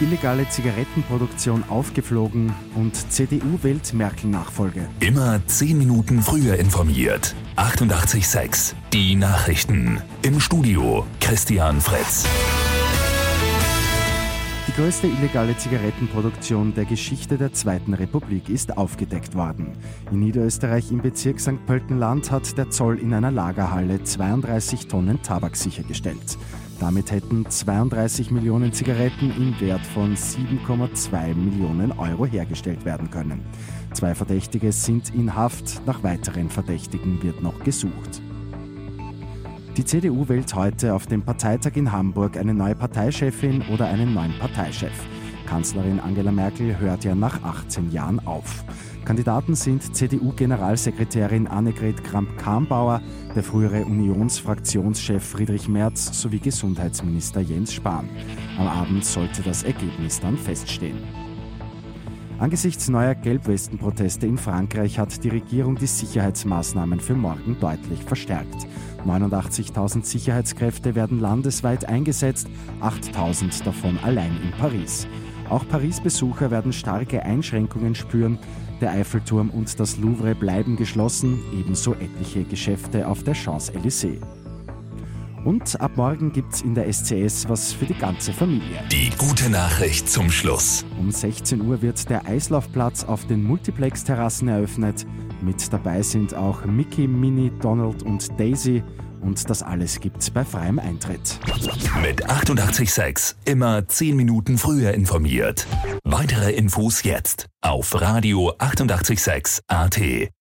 illegale Zigarettenproduktion aufgeflogen und CDU wählt Merkel-Nachfolge. Immer 10 Minuten früher informiert. 88.6 Die Nachrichten. Im Studio Christian Fritz. Die größte illegale Zigarettenproduktion der Geschichte der Zweiten Republik ist aufgedeckt worden. In Niederösterreich im Bezirk St. Pöltenland hat der Zoll in einer Lagerhalle 32 Tonnen Tabak sichergestellt. Damit hätten 32 Millionen Zigaretten im Wert von 7,2 Millionen Euro hergestellt werden können. Zwei Verdächtige sind in Haft, nach weiteren Verdächtigen wird noch gesucht. Die CDU wählt heute auf dem Parteitag in Hamburg eine neue Parteichefin oder einen neuen Parteichef. Kanzlerin Angela Merkel hört ja nach 18 Jahren auf. Kandidaten sind CDU-Generalsekretärin Annegret Kramp-Karrenbauer, der frühere Unionsfraktionschef Friedrich Merz sowie Gesundheitsminister Jens Spahn. Am Abend sollte das Ergebnis dann feststehen. Angesichts neuer Gelbwestenproteste in Frankreich hat die Regierung die Sicherheitsmaßnahmen für morgen deutlich verstärkt. 89.000 Sicherheitskräfte werden landesweit eingesetzt, 8.000 davon allein in Paris. Auch Paris-Besucher werden starke Einschränkungen spüren. Der Eiffelturm und das Louvre bleiben geschlossen, ebenso etliche Geschäfte auf der Champs-Élysées. Und ab morgen gibt's in der SCS was für die ganze Familie. Die gute Nachricht zum Schluss. Um 16 Uhr wird der Eislaufplatz auf den Multiplex-Terrassen eröffnet. Mit dabei sind auch Mickey, Minnie, Donald und Daisy. Und das alles gibt's bei freiem Eintritt. Mit 886 immer 10 Minuten früher informiert. Weitere Infos jetzt auf Radio 886 AT.